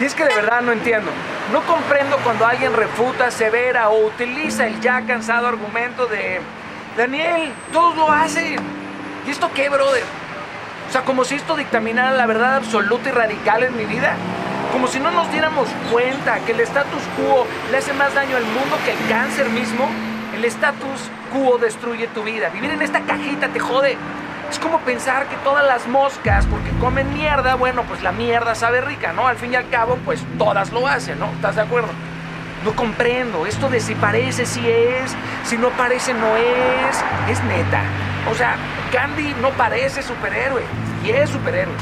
Y es que de verdad no entiendo. No comprendo cuando alguien refuta, severa o utiliza el ya cansado argumento de Daniel, todos lo hacen. ¿Y esto qué, brother? O sea, como si esto dictaminara la verdad absoluta y radical en mi vida. Como si no nos diéramos cuenta que el status quo le hace más daño al mundo que el cáncer mismo. El status quo destruye tu vida. Vivir en esta cajita te jode. Es como pensar que todas las moscas, porque comen mierda, bueno, pues la mierda sabe rica, ¿no? Al fin y al cabo, pues todas lo hacen, ¿no? ¿Estás de acuerdo? No comprendo. Esto de si parece, si es, si no parece, no es. Es neta. O sea, Gandhi no parece superhéroe y es superhéroe.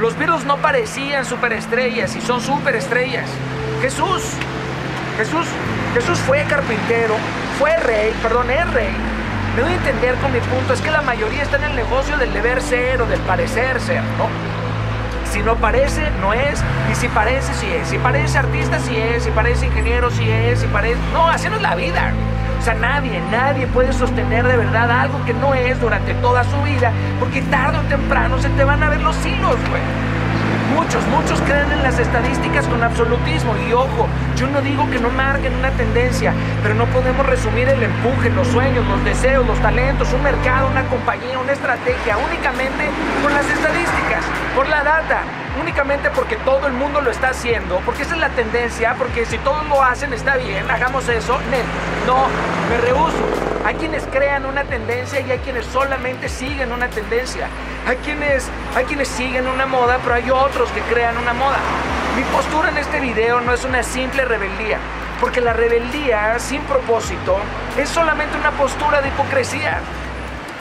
Los virus no parecían superestrellas y son superestrellas. Jesús, Jesús, Jesús fue carpintero, fue rey, perdón, es rey. Me doy a entender con mi punto, es que la mayoría está en el negocio del deber ser o del parecer ser, ¿no? Si no parece, no es. Y si parece, sí es. Si parece artista, sí es. Si parece ingeniero, sí es. Si parece... No, así no es la vida. O sea, nadie, nadie puede sostener de verdad algo que no es durante toda su vida, porque tarde o temprano se te van a ver los hilos, güey. Muchos, muchos creen en las estadísticas con absolutismo y ojo, yo no digo que no marquen una tendencia, pero no podemos resumir el empuje, los sueños, los deseos, los talentos, un mercado, una compañía, una estrategia únicamente con las estadísticas, por la data, únicamente porque todo el mundo lo está haciendo, porque esa es la tendencia, porque si todos lo hacen está bien, hagamos eso, no, me rehuso. Hay quienes crean una tendencia y hay quienes solamente siguen una tendencia. Hay quienes, hay quienes siguen una moda, pero hay otros que crean una moda. Mi postura en este video no es una simple rebeldía, porque la rebeldía sin propósito es solamente una postura de hipocresía.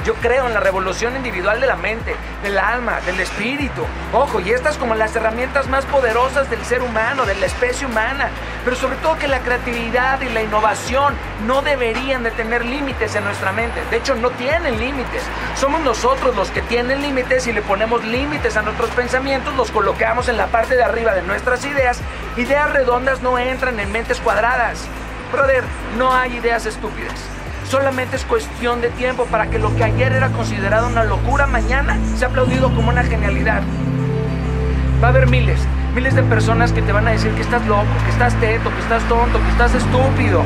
Yo creo en la revolución individual de la mente, del alma, del espíritu. Ojo, y estas como las herramientas más poderosas del ser humano, de la especie humana. Pero sobre todo que la creatividad y la innovación no deberían de tener límites en nuestra mente. De hecho, no tienen límites. Somos nosotros los que tienen límites y le ponemos límites a nuestros pensamientos, los colocamos en la parte de arriba de nuestras ideas. Ideas redondas no entran en mentes cuadradas. Brother, no hay ideas estúpidas. Solamente es cuestión de tiempo para que lo que ayer era considerado una locura, mañana sea aplaudido como una genialidad. Va a haber miles, miles de personas que te van a decir que estás loco, que estás teto, que estás tonto, que estás estúpido,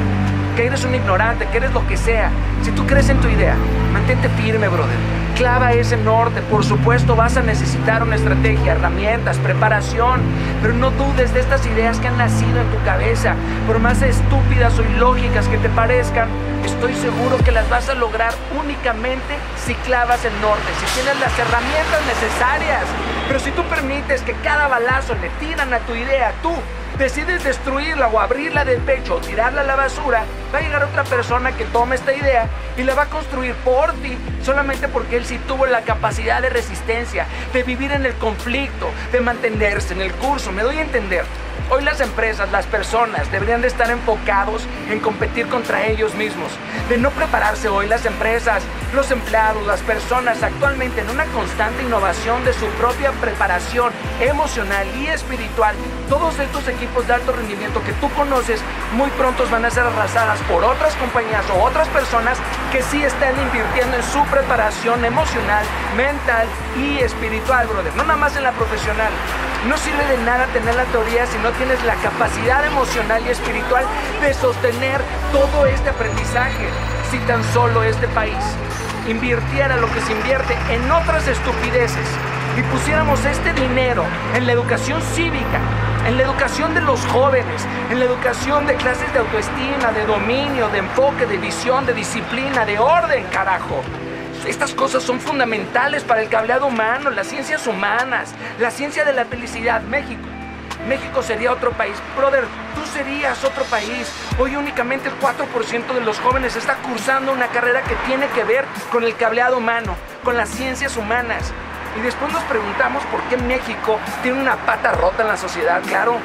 que eres un ignorante, que eres lo que sea. Si tú crees en tu idea, mantente firme, brother clava ese norte. Por supuesto vas a necesitar una estrategia, herramientas, preparación, pero no dudes de estas ideas que han nacido en tu cabeza. Por más estúpidas o ilógicas que te parezcan, estoy seguro que las vas a lograr únicamente si clavas el norte, si tienes las herramientas necesarias. Pero si tú permites que cada balazo le tiran a tu idea, tú decides destruirla o abrirla del pecho o tirarla a la basura, va a llegar otra persona que tome esta idea y la va a construir por ti, solamente porque él sí tuvo la capacidad de resistencia, de vivir en el conflicto, de mantenerse en el curso. Me doy a entender. Hoy las empresas, las personas deberían de estar enfocados en competir contra ellos mismos, de no prepararse hoy las empresas, los empleados, las personas actualmente en una constante innovación de su propia preparación emocional y espiritual. Todos estos equipos de alto rendimiento que tú conoces muy pronto van a ser arrasadas por otras compañías o otras personas que sí están invirtiendo en su preparación emocional, mental y espiritual, brother. No nada más en la profesional. No sirve de nada tener la teoría si no tienes la capacidad emocional y espiritual de sostener todo este aprendizaje. Si tan solo este país invirtiera lo que se invierte en otras estupideces y pusiéramos este dinero en la educación cívica, en la educación de los jóvenes, en la educación de clases de autoestima, de dominio, de enfoque, de visión, de disciplina, de orden, carajo. Estas cosas son fundamentales para el cableado humano, las ciencias humanas, la ciencia de la felicidad. México. México sería otro país. Brother, tú serías otro país. Hoy únicamente el 4% de los jóvenes está cursando una carrera que tiene que ver con el cableado humano, con las ciencias humanas. Y después nos preguntamos por qué México tiene una pata rota en la sociedad. Claro,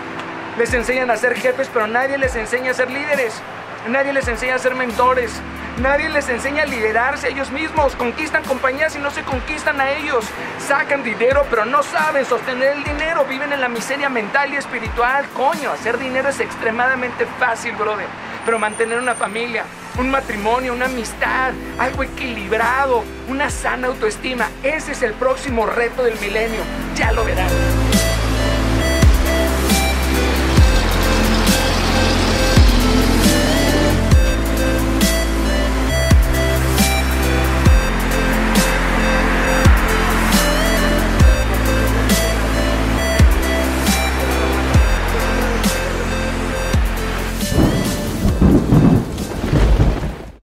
les enseñan a ser jefes, pero nadie les enseña a ser líderes. Nadie les enseña a ser mentores. Nadie les enseña a liderarse a ellos mismos. Conquistan compañías y no se conquistan a ellos. Sacan dinero, pero no saben sostener el dinero. Viven en la miseria mental y espiritual. Coño, hacer dinero es extremadamente fácil, brother. Pero mantener una familia, un matrimonio, una amistad, algo equilibrado, una sana autoestima, ese es el próximo reto del milenio. Ya lo verás.